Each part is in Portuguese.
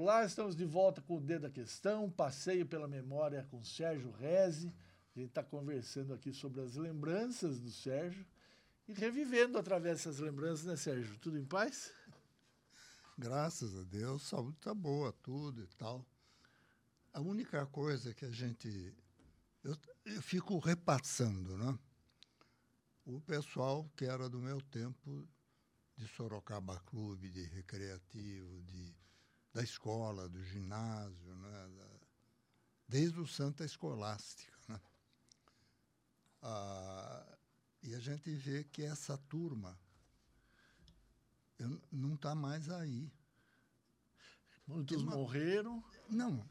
Olá, estamos de volta com o Dedo da Questão, passeio pela memória com Sérgio Reze. A gente está conversando aqui sobre as lembranças do Sérgio e revivendo através dessas lembranças, né, Sérgio? Tudo em paz? Graças a Deus, saúde está boa, tudo e tal. A única coisa que a gente. Eu, eu fico repassando, né? O pessoal que era do meu tempo de Sorocaba Clube, de recreativo, de, da escola, do ginásio, né? Da, desde o Santa Escolástica. Né? Ah, e a gente vê que essa turma não está mais aí. Muitos morreram? Não,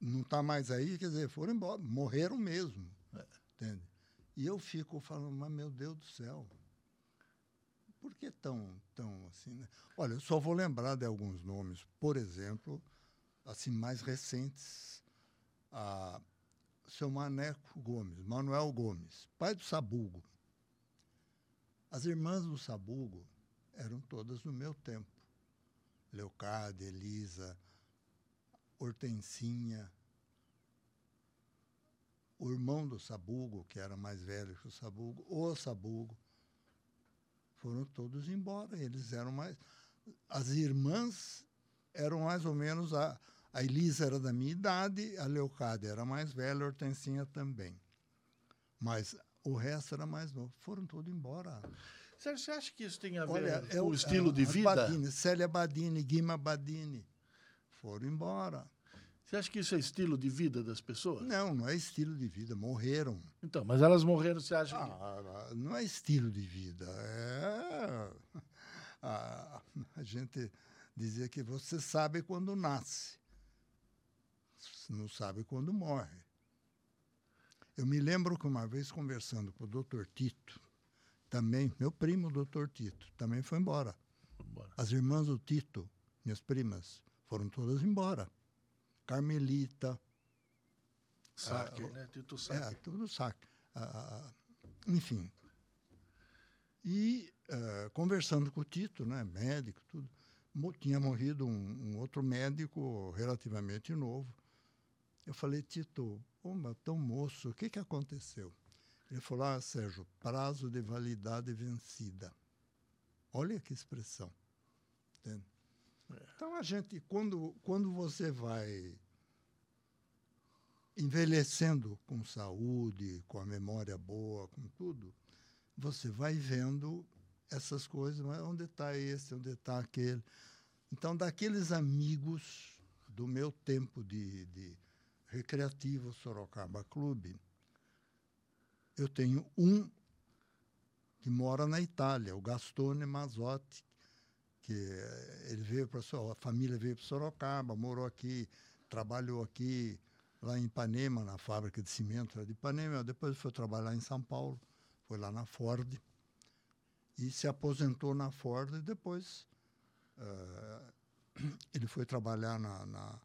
não está mais aí, quer dizer, foram embora, morreram mesmo. É. Entende? E eu fico falando, mas meu Deus do céu, por que tão, tão assim? Né? Olha, eu só vou lembrar de alguns nomes. Por exemplo, assim, mais recentes, a seu Maneco Gomes, Manuel Gomes, pai do Sabugo. As irmãs do Sabugo eram todas no meu tempo. Leocádia, Elisa, Hortensinha, o irmão do Sabugo, que era mais velho que o Sabugo, o Sabugo, foram todos embora. Eles eram mais. As irmãs eram mais ou menos. A, a Elisa era da minha idade, a Leocádia era mais velha, a Hortensinha também. Mas o resto era mais novo. Foram todos embora. Sérgio, você acha que isso tem a ver Olha, com o estilo de vida? Badini, Célia Badini, Guima Badini, foram embora. Você acha que isso é estilo de vida das pessoas? Não, não é estilo de vida, morreram. Então, mas elas morreram, você acha ah, que... Não é estilo de vida, é... A, a gente dizia que você sabe quando nasce, não sabe quando morre. Eu me lembro que uma vez conversando com o doutor Tito, também, meu primo, doutor Tito, também foi embora. As irmãs do Tito, minhas primas, foram todas embora. Carmelita. Saque, ah, né? Tito Saque. É, tudo saque. Ah, enfim. E uh, conversando com o Tito, né, médico, tudo, tinha morrido um, um, outro médico relativamente novo. Eu falei, Tito, pô, tão moço, o que, que aconteceu? Ele falou, ah, Sérgio, prazo de validade vencida. Olha que expressão. Entende? Então a gente, quando, quando você vai envelhecendo com saúde, com a memória boa, com tudo, você vai vendo essas coisas, mas onde está esse, onde está aquele. Então, daqueles amigos do meu tempo de, de recreativo Sorocaba Clube, eu tenho um que mora na Itália, o Gastone Mazzotti, que ele veio para a família veio para Sorocaba, morou aqui, trabalhou aqui lá em Ipanema, na fábrica de cimento de Ipanema, depois foi trabalhar em São Paulo, foi lá na Ford e se aposentou na Ford e depois uh, ele foi trabalhar na, na,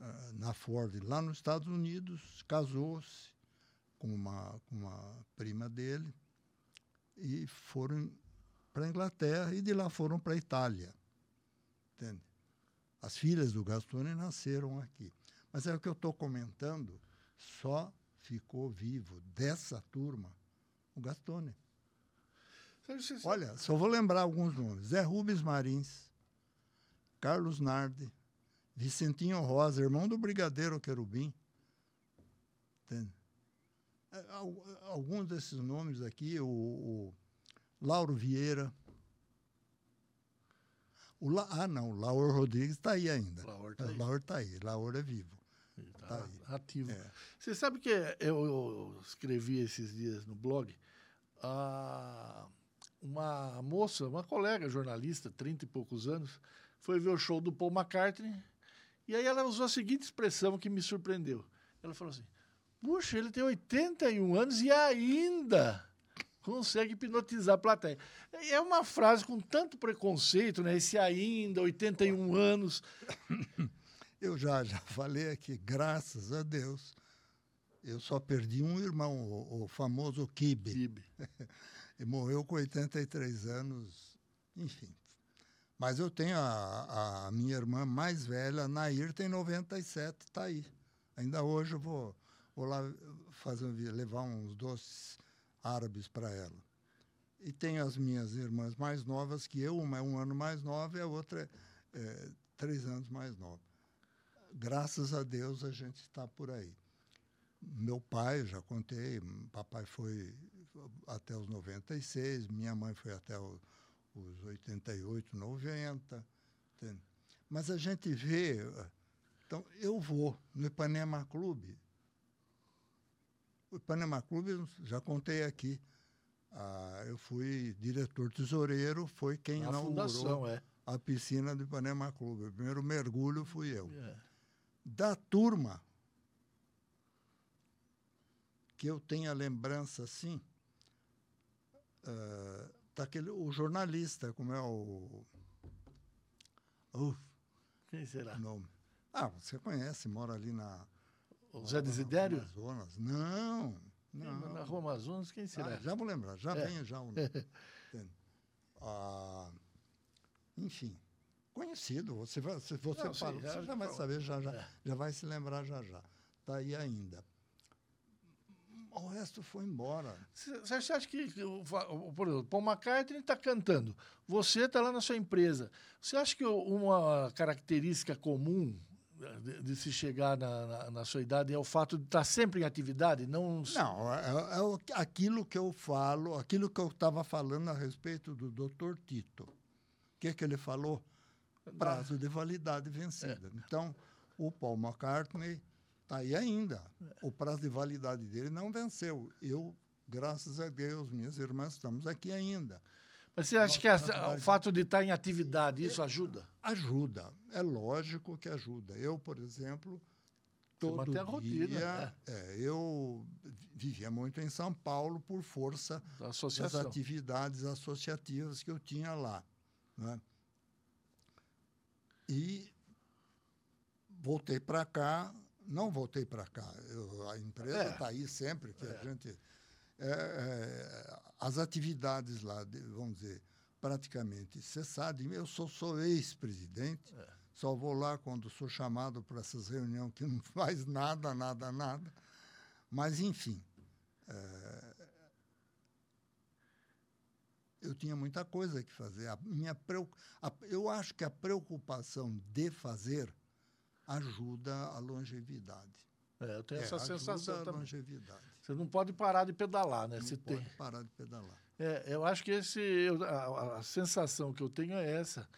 uh, na Ford lá nos Estados Unidos, casou-se com uma, com uma prima dele e foram para a Inglaterra e de lá foram para a Itália. Entende? As filhas do Gastone nasceram aqui. Mas é o que eu estou comentando, só ficou vivo dessa turma o Gastone. Olha, só vou lembrar alguns nomes. Zé Rubens Marins, Carlos Nardi, Vicentinho Rosa, irmão do Brigadeiro Querubim. Entende? É, alguns desses nomes aqui, o, o Lauro Vieira. O La, ah, não, o Lauro Rodrigues está aí ainda. Lauro está aí. Lauro aí, Lauro é vivo. Está tá ativo. É. Você sabe que eu, eu, escrevi esses dias no blog, ah, uma moça, uma colega jornalista, 30 e poucos anos, foi ver o show do Paul McCartney e aí ela usou a seguinte expressão que me surpreendeu. Ela falou assim: Puxa, ele tem 81 anos e ainda consegue hipnotizar a plateia. É uma frase com tanto preconceito, né? Esse ainda, 81 anos. Eu já, já falei aqui, graças a Deus, eu só perdi um irmão, o, o famoso Kibe. Kibe. Ele morreu com 83 anos, enfim. Mas eu tenho a, a minha irmã mais velha, Nair, tem 97, está aí. Ainda hoje eu vou, vou lá fazer, levar uns doces árabes para ela. E tenho as minhas irmãs mais novas que eu, uma é um ano mais nova e a outra é, é três anos mais nova. Graças a Deus a gente está por aí. Meu pai, já contei, papai foi até os 96, minha mãe foi até o os 88, 90. Entende? Mas a gente vê. Então, eu vou no Ipanema Clube. O Ipanema Clube, já contei aqui. Ah, eu fui diretor tesoureiro, foi quem a inaugurou é. a piscina do Ipanema Clube. O primeiro mergulho fui eu. É. Da turma, que eu tenho a lembrança assim, uh, daquele, o jornalista, como é o. Uf, Quem será? Nome. Ah, você conhece, mora ali na. Zé Desidério? Amazonas. Não, não. Na Rua Amazonas, quem será? Ah, já vou lembrar, já é. vem já o ah, enfim, conhecido. Você, vai, você, você, não, fala, já, você já vai saber, já, já, é. já vai se lembrar já já. Está aí ainda o resto foi embora. Você acha que, por exemplo, Paul McCartney está cantando, você está lá na sua empresa. Você acha que uma característica comum de, de se chegar na, na, na, sua idade é o fato de estar sempre em atividade? Não, não é, é aquilo que eu falo, aquilo que eu estava falando a respeito do Dr. Tito. O que, que ele falou? Prazo de validade vencida. É. Então, o Paul McCartney Está aí ainda. O prazo de validade dele não venceu. Eu, graças a Deus, minhas irmãs, estamos aqui ainda. Mas você acha que o fato de estar em atividade, isso ajuda? Ajuda. É lógico que ajuda. Eu, por exemplo, todo dia... Rotina, né? é, eu vivia muito em São Paulo por força das atividades associativas que eu tinha lá. Né? E voltei para cá não voltei para cá. Eu, a empresa está é. aí sempre que é. a gente. É, é, as atividades lá, vamos dizer, praticamente cessadas. Eu sou, sou ex-presidente, é. só vou lá quando sou chamado para essas reuniões que não faz nada, nada, nada. Mas, enfim. É, eu tinha muita coisa que fazer. A minha, a, eu acho que a preocupação de fazer ajuda a longevidade. É, eu tenho é, essa sensação também. longevidade. Você não pode parar de pedalar, né? Não Você pode tem... parar de pedalar. É, eu acho que esse, eu, a, a, sensação que eu tenho é essa.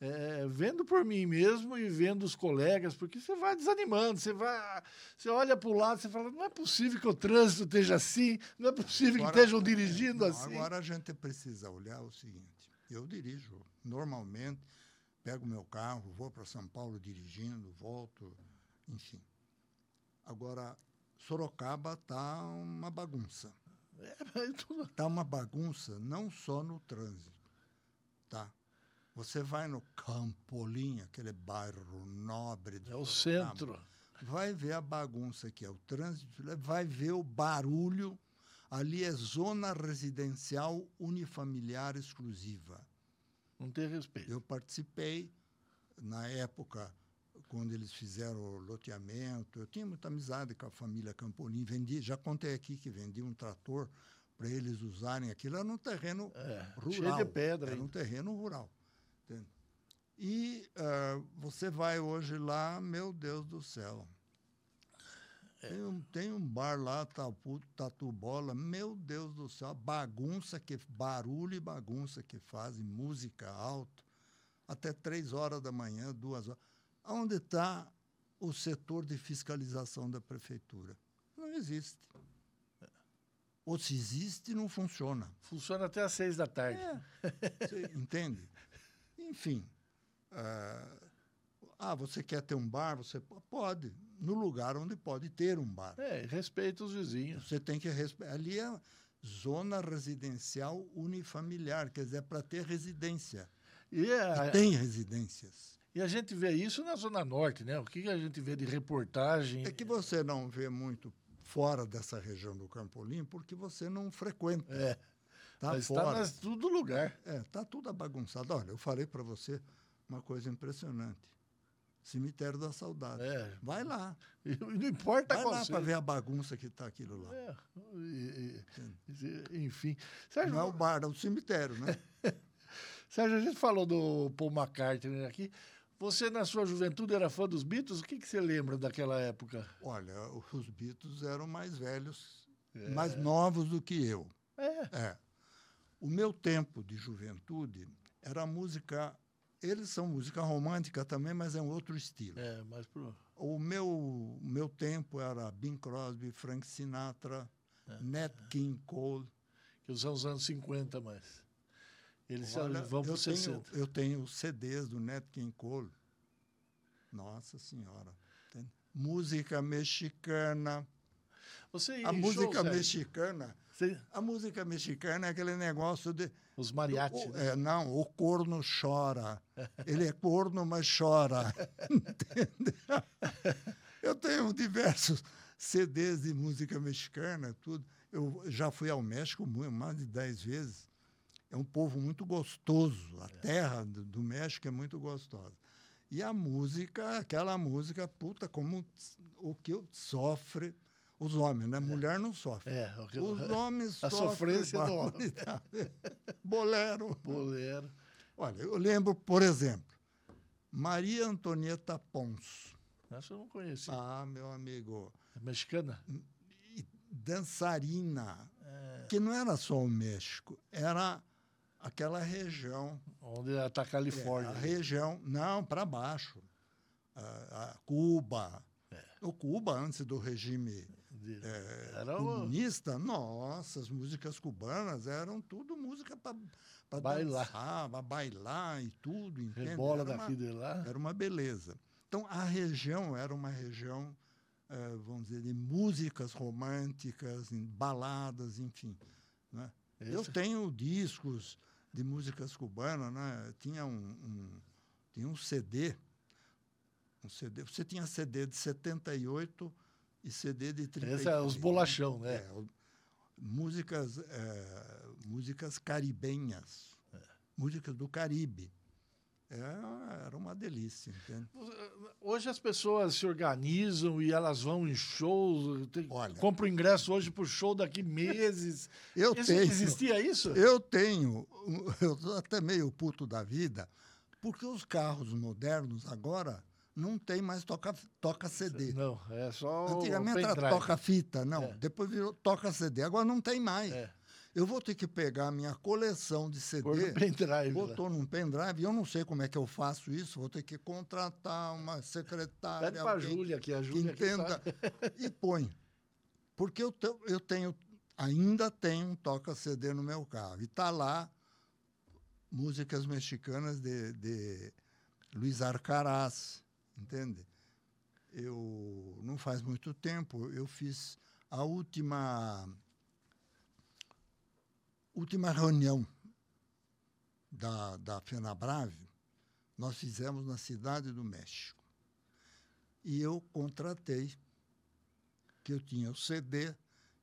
É, vendo por mim mesmo e vendo os colegas, porque você vai desanimando, você vai, você olha para o lado, você fala, não é possível que o trânsito esteja assim, não é possível agora, que estejam dirigindo não, assim. Agora a gente precisa olhar o seguinte, eu dirijo normalmente, pego meu carro, vou para São Paulo dirigindo, volto, enfim. Agora, Sorocaba está uma bagunça. Está uma bagunça não só no trânsito, tá? Você vai no Campolim, aquele bairro nobre de É o centro. Vai ver a bagunça que é o trânsito, vai ver o barulho. Ali é zona residencial unifamiliar exclusiva. Não tem respeito. Eu participei, na época, quando eles fizeram o loteamento, eu tinha muita amizade com a família Campolim, vendi, já contei aqui que vendi um trator para eles usarem aquilo, era um terreno é, rural. Cheio de pedra. Era um terreno rural. Entende? E uh, você vai hoje lá, meu Deus do céu, tem um, tem um bar lá, Tatu, Tatu Bola, meu Deus do céu, bagunça, que barulho e bagunça que fazem, música alta, até três horas da manhã, duas horas. Onde está o setor de fiscalização da prefeitura? Não existe. Ou se existe, não funciona. Funciona até às seis da tarde. É. Você entende? Enfim. Uh, ah, você quer ter um bar? Você pode no lugar onde pode ter um bar. É, respeita os vizinhos. Você tem que respeitar. Ali é zona residencial unifamiliar, quer dizer, é para ter residência. E, é, e, tem residências. E a gente vê isso na Zona Norte, né? O que a gente vê de reportagem? É que você não vê muito fora dessa região do Campolim porque você não frequenta. É. Tá Mas fora. Está tudo lugar. É, tá tudo bagunçado. Olha, eu falei para você uma coisa impressionante. Cemitério da Saudade. É. Vai lá. Não importa Vai lá para ver a bagunça que está aquilo lá. É. E, e, enfim. Sérgio, Não é o bar, é o cemitério, né? Sérgio, a gente falou do Paul McCartney aqui. Você, na sua juventude, era fã dos Beatles? O que, que você lembra daquela época? Olha, os Beatles eram mais velhos, é. mais novos do que eu. É. é. O meu tempo de juventude era música eles são música romântica também, mas é um outro estilo. É, mas pro... O meu, meu tempo era Bing Crosby, Frank Sinatra, é, Nat. King Cole. Que são os anos 50, mas eles Olha, vão para os 60. Eu tenho CDs do Nat King Cole. Nossa Senhora. Música mexicana. Você a música mexicana a música mexicana é aquele negócio de. Os mariachis. Né? É, não, o corno chora. Ele é corno, mas chora. Eu tenho diversos CDs de música mexicana, tudo. Eu já fui ao México mais de dez vezes. É um povo muito gostoso. A é. terra do México é muito gostosa. E a música, aquela música, puta, como o que sofre os homens, né? Mulher não sofre. É, Os homens A sofrência do homem. Bolero. Bolero. Olha, eu lembro, por exemplo, Maria Antonieta Pons. Essa eu não conheci. Ah, meu amigo. É mexicana? Dançarina. É. Que não era só o México, era aquela região. Onde está a Califórnia. É, a região, não, para baixo. A, a Cuba. É. O Cuba, antes do regime é, comunista, nossa, as músicas cubanas eram tudo música para bailar. para bailar e tudo, entende? Rebola era daqui uma, de lá. Era uma beleza. Então, a região era uma região, é, vamos dizer, de músicas românticas, baladas, enfim. Né? Eu tenho discos de músicas cubanas, né? tinha um, um, tinha um CD, um CD, você tinha CD de 78 e CD de 30. Esse é os bolachão, né? É, músicas, é, músicas caribenhas, é. músicas do Caribe. É, era uma delícia, entende? Hoje as pessoas se organizam e elas vão em shows, tem, Olha, compram ingresso hoje para o show daqui meses. eu isso, tenho. Existia isso? Eu tenho. Eu estou até meio puto da vida, porque os carros modernos agora não tem mais toca, toca CD. Não, é só. Antigamente era toca fita, não. É. Depois virou toca CD. Agora não tem mais. É. Eu vou ter que pegar a minha coleção de CD, Por pendrive, botou num pendrive, eu não sei como é que eu faço isso, vou ter que contratar uma secretária. Pede para a Júlia, que a Júlia entenda, e põe. Porque eu, te, eu tenho, ainda tenho um toca-CD no meu carro. E está lá músicas mexicanas de, de Luiz Arcaraz, entende? Eu não faz muito tempo eu fiz a última última reunião da da FenaBrave, nós fizemos na cidade do México. E eu contratei que eu tinha o CD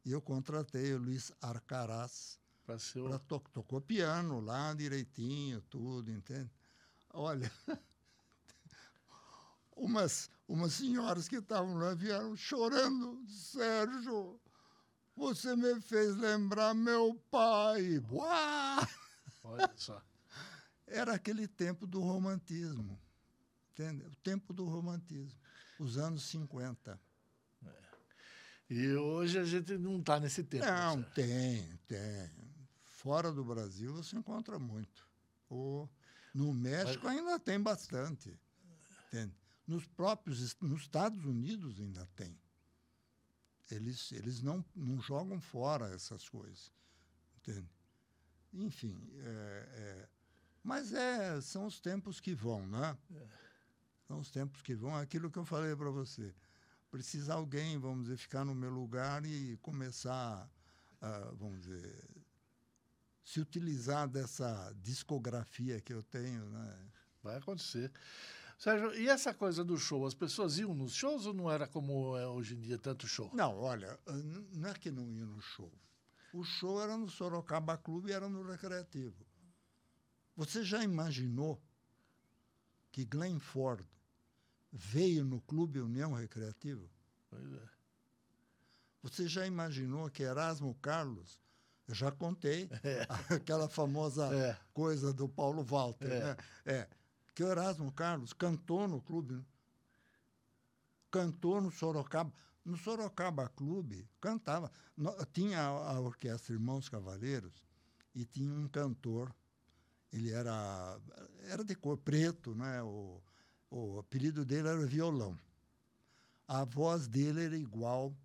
e eu contratei o Luiz Arcaraz para seu... to tocou piano lá direitinho, tudo, entende? Olha, umas, umas senhoras que estavam lá vieram chorando. Sérgio, você me fez lembrar meu pai. Uá! Olha só. Era aquele tempo do romantismo. Entende? O tempo do romantismo. Os anos 50. É. E hoje a gente não está nesse tempo. Não, certo? tem, tem. Fora do Brasil você encontra muito. Ou no México Mas... ainda tem bastante. Entende? Nos próprios nos Estados Unidos ainda tem. Eles, eles não, não jogam fora essas coisas. Entende? Enfim, é, é, mas é, são os tempos que vão, né? É. São os tempos que vão. Aquilo que eu falei para você. Precisa alguém, vamos dizer, ficar no meu lugar e começar, uh, vamos dizer, se utilizar dessa discografia que eu tenho, né? Vai acontecer. Sérgio, e essa coisa do show? As pessoas iam nos shows ou não era como é hoje em dia, tanto show? Não, olha, não é que não iam no show. O show era no Sorocaba Clube e era no Recreativo. Você já imaginou que Glenn Ford veio no Clube União Recreativo? Pois é. Você já imaginou que Erasmo Carlos, eu já contei é. aquela famosa é. coisa do Paulo Walter, é. né? Que o Erasmo Carlos cantou no clube, cantou no Sorocaba. No Sorocaba Clube, cantava. Tinha a orquestra Irmãos Cavaleiros e tinha um cantor ele era, era de cor preto, né? o, o apelido dele era Violão. A voz dele era igual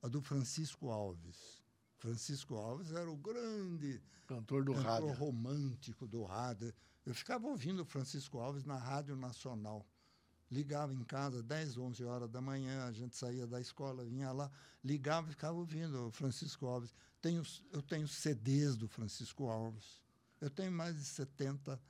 à do Francisco Alves. Francisco Alves era o grande cantor do cantor rádio. romântico do rádio. Eu ficava ouvindo o Francisco Alves na Rádio Nacional. Ligava em casa 10, 11 horas da manhã, a gente saía da escola, vinha lá, ligava e ficava ouvindo o Francisco Alves. Tenho, eu tenho CDs do Francisco Alves. Eu tenho mais de 70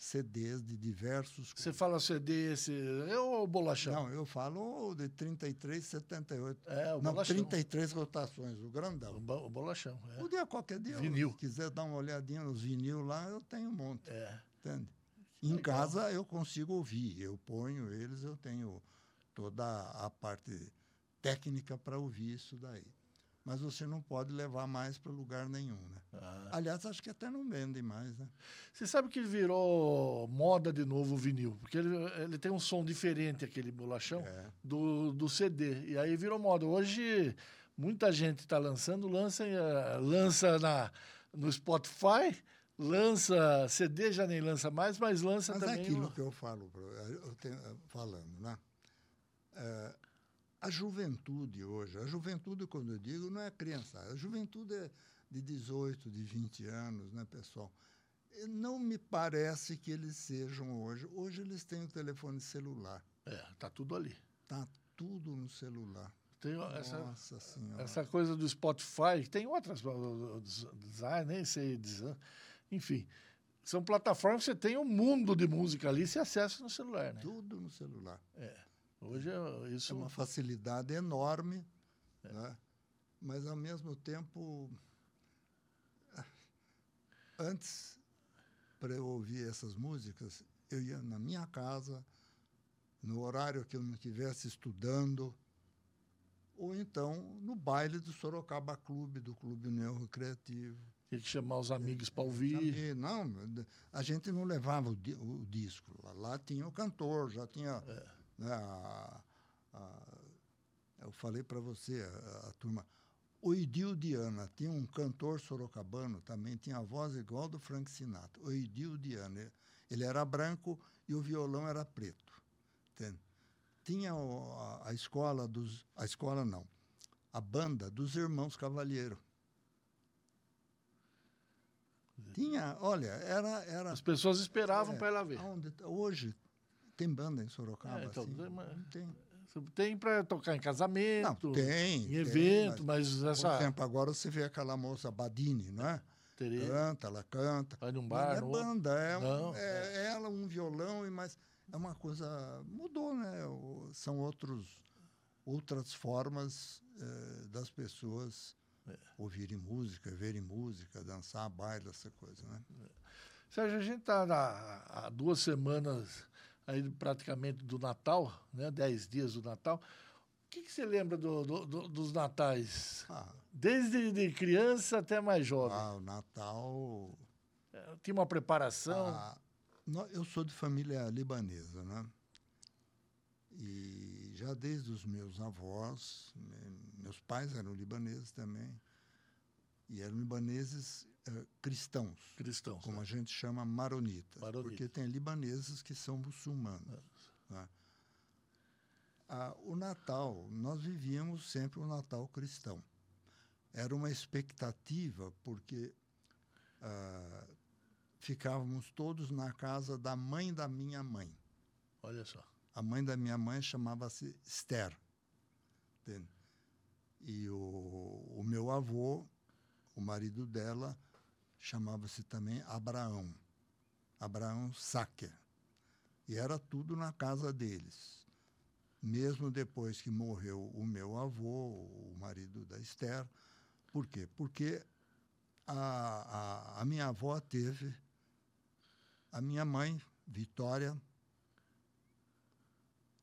CDs de diversos. Você fala CD, esse é o bolachão? Não, eu falo de 33, 78. É, o Não, bolachão. 33 rotações, o grandão. O, o bolachão. É. Podia qualquer dia. Vinil. Se quiser dar uma olhadinha nos vinil lá, eu tenho um monte. É. Entende? Em Legal. casa eu consigo ouvir, eu ponho eles, eu tenho toda a parte técnica para ouvir isso daí mas você não pode levar mais para lugar nenhum, né? Ah. Aliás, acho que até não vendem mais, né? Você sabe que virou moda de novo o vinil, porque ele, ele tem um som diferente, aquele bolachão, é. do, do CD. E aí virou moda. Hoje, muita gente está lançando, lança, eh, lança na, no Spotify, lança CD, já nem lança mais, mas lança mas também... Mas é aquilo que eu falo, eu tenho, falando, né? É, a juventude hoje, a juventude, quando eu digo, não é criança, a juventude é de 18, de 20 anos, né, pessoal? Não me parece que eles sejam hoje. Hoje eles têm o telefone celular. É, tá tudo ali. Tá tudo no celular. Tem essa, Nossa Senhora. Essa coisa do Spotify, tem outras, design, nem sei, design, enfim. São plataformas que você tem um mundo de música ali e se acessa no celular, né? Tudo no celular. É. Hoje é, isso é uma facilidade enorme, é. né? mas ao mesmo tempo, antes para eu ouvir essas músicas, eu ia na minha casa, no horário que eu não estivesse estudando, ou então no baile do Sorocaba Clube, do Clube União Recreativo. Tinha que chamar os amigos para ouvir. Não, a gente não levava o, o disco. Lá, lá, tinha o cantor, já tinha. É né, a, a, eu falei para você, a, a, turma. O Idil Diana tinha um cantor sorocabano também, tinha a voz igual do Frank Sinatra. O Idil Diana. Ele era branco e o violão era preto. Entende? Tinha o, a, a, escola dos. A escola não. A banda dos Irmãos Cavalheiro. Tinha, olha, era. era As pessoas esperavam é, para ela ver. Onde, hoje tem banda em Sorocaba? É, então, assim? Tem. Tem para tocar em casamento, não, tem, em evento, mas, mas essa... Por exemplo, agora você vê aquela moça Badini, não é? Tereza. Canta, ela canta. Vai num bar, não é banda, é, não, é, é, ela, um violão, e mais é uma coisa... Mudou, né? São outros, outras formas eh, das pessoas é. ouvirem música, verem música, dançar, baile, essa coisa, né? É. Sérgio, a gente está há duas semanas aí praticamente do Natal, né? Dez dias do Natal. O que, que você lembra do, do, do, dos natais? Ah, Desde de criança até mais jovem. Ah, o Natal... É, tinha uma preparação? Ah, eu sou de família libanesa, né? E já desde os meus avós, meus pais eram libaneses também, e eram libaneses uh, cristãos. Cristãos. Como né? a gente chama maronitas. Maronita. Porque tem libaneses que são muçulmanos. É. Né? Ah, o Natal, nós vivíamos sempre o Natal cristão. Era uma expectativa, porque ah, ficávamos todos na casa da mãe da minha mãe. Olha só. A mãe da minha mãe chamava-se Esther. Entende? E o, o meu avô, o marido dela, chamava-se também Abraão. Abraão Sacker. E era tudo na casa deles. Mesmo depois que morreu o meu avô, o marido da Esther. Por quê? Porque a, a, a minha avó teve a minha mãe, Vitória,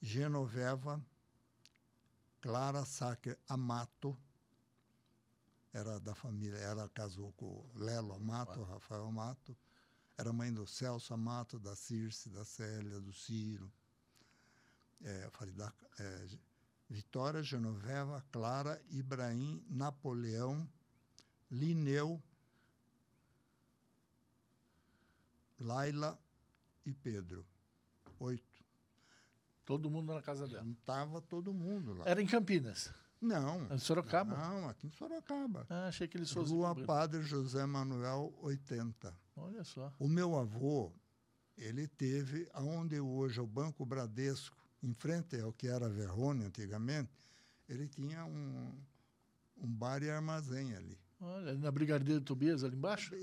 Genoveva, Clara Sacker Amato, era da família, ela casou com Lelo Amato, Rafael Amato, era mãe do Celso Amato, da Circe, da Célia, do Ciro. É, falei da, é, Vitória, Genoveva, Clara, Ibrahim, Napoleão, Lineu, Laila e Pedro. Oito. Todo mundo na casa dela? Estava todo mundo lá. Era em Campinas? Não. Em Sorocaba? Não, aqui em Sorocaba. Ah, achei que eles fossem... Rua Padre José Manuel, 80. Olha só. O meu avô, ele teve, aonde hoje é o Banco Bradesco, em frente ao que era Verrone antigamente, ele tinha um, um bar e armazém ali. Olha, na Brigadeiro Tobias, ali embaixo?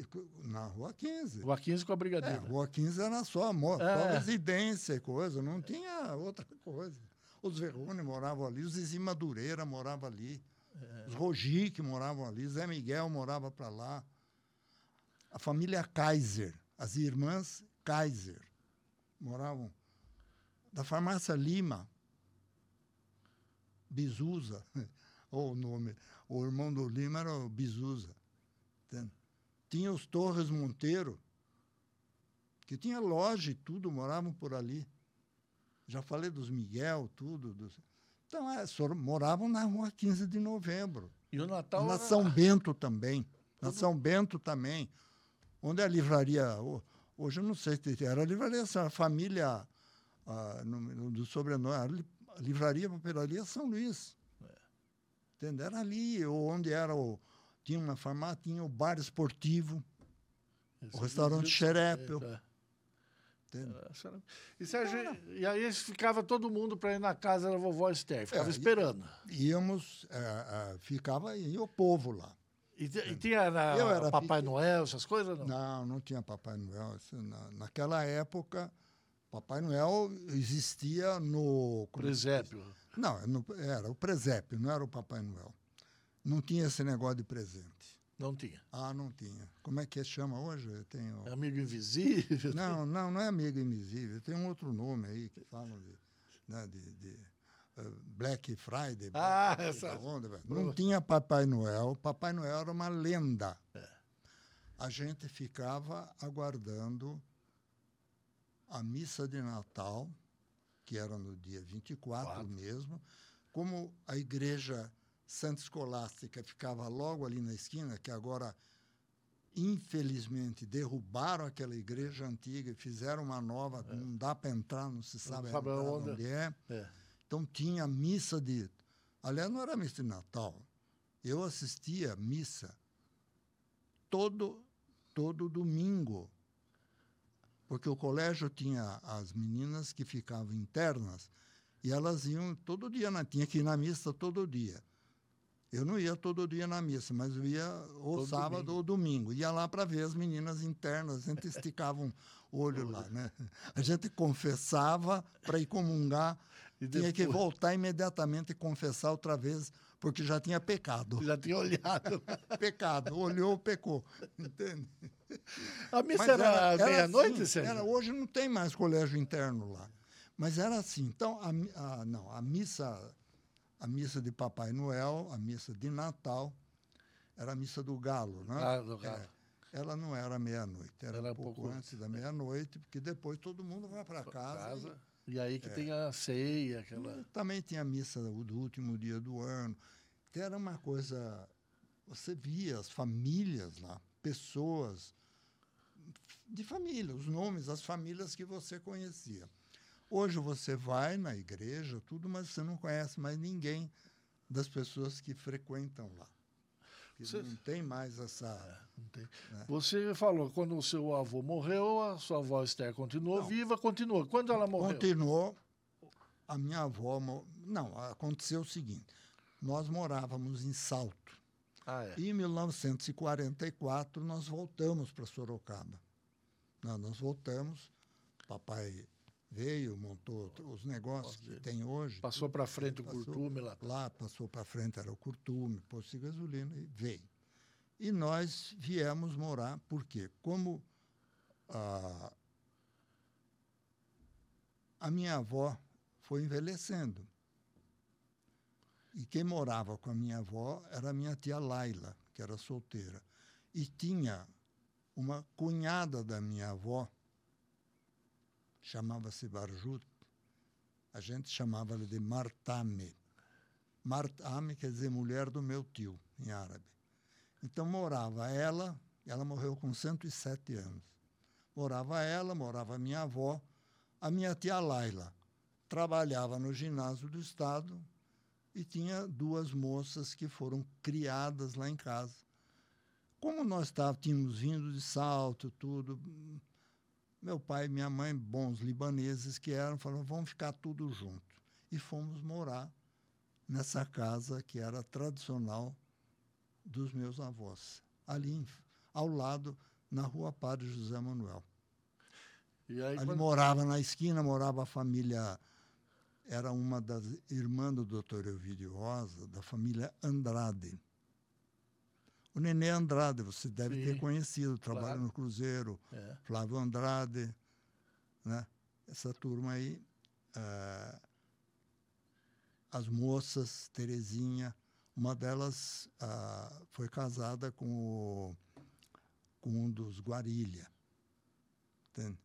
Na Rua 15. Rua 15 com a Brigadeiro. É, Rua 15 era só, só é. residência e coisa, não tinha outra coisa. Os Verrone moravam ali, os Zizi Madureira moravam ali, é. os Rogic moravam ali, Zé Miguel morava para lá. A família Kaiser, as irmãs Kaiser, moravam. Da farmácia Lima, Bizusa, ou o nome. O irmão do Lima era o Bizusa. Entende? Tinha os Torres Monteiro, que tinha loja e tudo, moravam por ali. Já falei dos Miguel, tudo. Dos... Então, é, moravam na rua 15 de novembro. E o Natal? Na São Bento também. Na São Bento também. Onde é a livraria. Hoje eu não sei se era a livraria, a família no, no, do sobrenome. A livraria papelaria São Luís. É. Era ali, onde era o. Tinha uma farmácia, tinha o bar esportivo, Esse o restaurante Xerépel. É, entende? E, Sérgio, e aí ficava todo mundo para ir na casa da vovó Esther, ficava é, esperando. Íamos, é, é, ficava e o povo lá. E, e tinha na, Papai Noel, essas coisas? Não, não, não tinha Papai Noel. Na, naquela época, Papai Noel existia no. Presépio. Não, era o presépio, não era o Papai Noel. Não tinha esse negócio de presente. Não tinha. Ah, não tinha. Como é que chama hoje? Eu tenho... É amigo invisível? Não, não, não é amigo invisível. Tem um outro nome aí que falam de, né, de, de uh, Black Friday. Ah, essa... Onda, não tinha Papai Noel. Papai Noel era uma lenda. É. A gente ficava aguardando a missa de Natal, que era no dia 24 Quatro. mesmo. Como a igreja Santa Escolástica ficava logo ali na esquina, que agora, infelizmente, derrubaram aquela igreja antiga e fizeram uma nova, é. não dá para entrar, não se sabe, não sabe onde, onde é. é. Então tinha missa de. Aliás, não era missa de Natal. Eu assistia missa todo, todo domingo. Porque o colégio tinha as meninas que ficavam internas e elas iam todo dia, na, tinha que ir na missa todo dia. Eu não ia todo dia na missa, mas eu ia ou todo sábado domingo. ou domingo. Ia lá para ver as meninas internas, a gente esticava um olho lá, né? A gente confessava para ir comungar, e tinha que voltar imediatamente e confessar outra vez, porque já tinha pecado. Já tinha olhado. pecado, olhou, pecou. Entende? A missa era, era meia-noite, assim, era Hoje não tem mais colégio interno lá. Mas era assim. Então, a, a, não, a missa a missa de Papai Noel, a missa de Natal, era a missa do Galo, né? Ah, do Galo. É, ela não era meia-noite, era, era, um pouco, pouco antes da meia-noite, porque depois todo mundo vai para casa. casa. E, e, aí que é, tem a ceia, aquela. Também tinha a missa do último dia do ano. Então era uma coisa. Você via as famílias lá, pessoas de família, os nomes, as famílias que você conhecia. Hoje você vai na igreja, tudo, mas você não conhece mais ninguém das pessoas que frequentam lá. Você, não tem mais essa. É, tem. Né? Você falou, quando o seu avô morreu, a sua avó Esther continuou não, viva, continuou. Quando ela morreu? Continuou. A minha avó. Não, aconteceu o seguinte: nós morávamos em Salto. Ah, é. E em 1944 nós voltamos para Sorocaba. Não, nós voltamos. Papai veio, montou os negócios que tem hoje. Passou para frente o curtume lá. Lá passou para frente, era o curtume, pôs-se gasolina e veio. E nós viemos morar, porque como a, a minha avó foi envelhecendo. E quem morava com a minha avó era a minha tia Laila, que era solteira. E tinha uma cunhada da minha avó, chamava-se Barjut, a gente chamava ela de Martame. Martame quer dizer mulher do meu tio, em árabe. Então morava ela, ela morreu com 107 anos. Morava ela, morava minha avó, a minha tia Laila. Trabalhava no ginásio do Estado e tinha duas moças que foram criadas lá em casa. Como nós tínhamos vindo de salto, tudo, meu pai e minha mãe, bons libaneses que eram, falaram: vamos ficar tudo junto. E fomos morar nessa casa que era tradicional dos meus avós, ali ao lado, na rua Padre José Manuel. Aí, ali quando... morava na esquina, morava a família, era uma das irmãs do doutor Elvídio Rosa, da família Andrade. O Nenê Andrade, você deve Sim, ter conhecido, trabalha claro. no Cruzeiro, é. Flávio Andrade, né? essa turma aí. Uh, as moças, Terezinha, uma delas uh, foi casada com, o, com um dos Guarilha. Entende?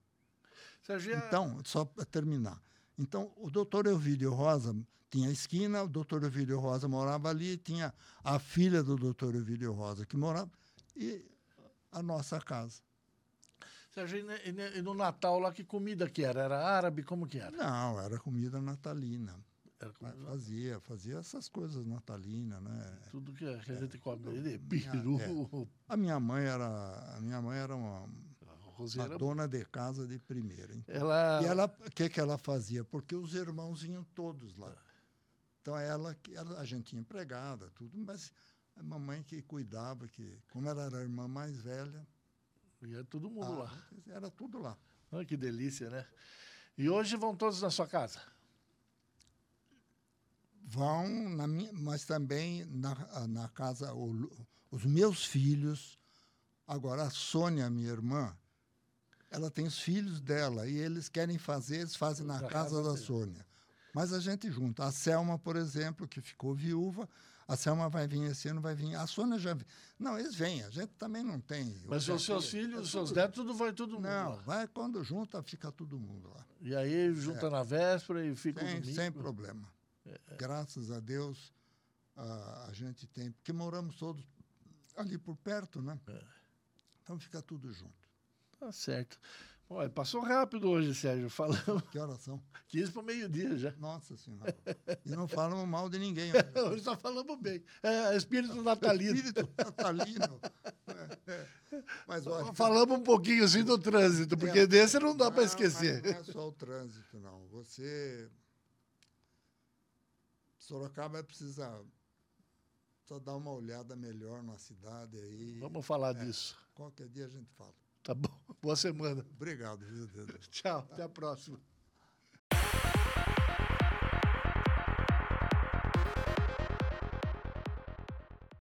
Sergia... Então, só para terminar. Então, o doutor Elvídio Rosa tinha a esquina, o doutor Elvídio Rosa morava ali, tinha a filha do doutor Elvídio Rosa que morava, e a nossa casa. Sérgio, e no Natal lá, que comida que era? Era árabe? Como que era? Não, era comida natalina. Era comida... Fazia, fazia essas coisas natalinas, né? Tudo que a gente é, come, de peru. É. A minha mãe era, a minha mãe era uma Roseira... dona de casa de primeira. Então. Ela... E ela, o que, que ela fazia? Porque os irmãos iam todos lá. Então, ela, ela, a gente tinha empregada, tudo, mas a mamãe que cuidava, que como ela era a irmã mais velha... Ia todo mundo ah, lá. Era tudo lá. Ah, que delícia, né? E hoje vão todos na sua casa? Vão, na minha, mas também na, na casa, o, os meus filhos. Agora, a Sônia, minha irmã, ela tem os filhos dela e eles querem fazer, eles fazem na casa, da Sônia. Mas a gente junta. A Selma, por exemplo, que ficou viúva, a Selma vai vir esse ano, vai vir. A Sônia já. Não, eles vêm, a gente também não tem. Mas os seus filhos, os seus netos, tudo vai todo mundo. Não, lá. vai quando junta, fica todo mundo lá. E aí junta é. na véspera e fica sem, sem problema. É, é. Graças a Deus a, a, gente tem. Porque moramos todos ali por perto, né? É. Então fica tudo junto. Tá certo. Olha, passou rápido hoje, Sérgio, falando. Que horas são? 15 para o meio-dia já. Nossa Senhora. E não falamos mal de ninguém. hoje só falamos bem. É, espírito natalino. Espírito natalino. É, é. Mas, olha, falamos um pouquinho assim do trânsito, porque é, desse não dá para esquecer. Não é só o trânsito, não. Você. Sorocaba precisa só dar uma olhada melhor na cidade aí. Vamos falar é, disso. Qualquer dia a gente fala. Tá bom? Boa semana. Obrigado. Tchau, até a próxima.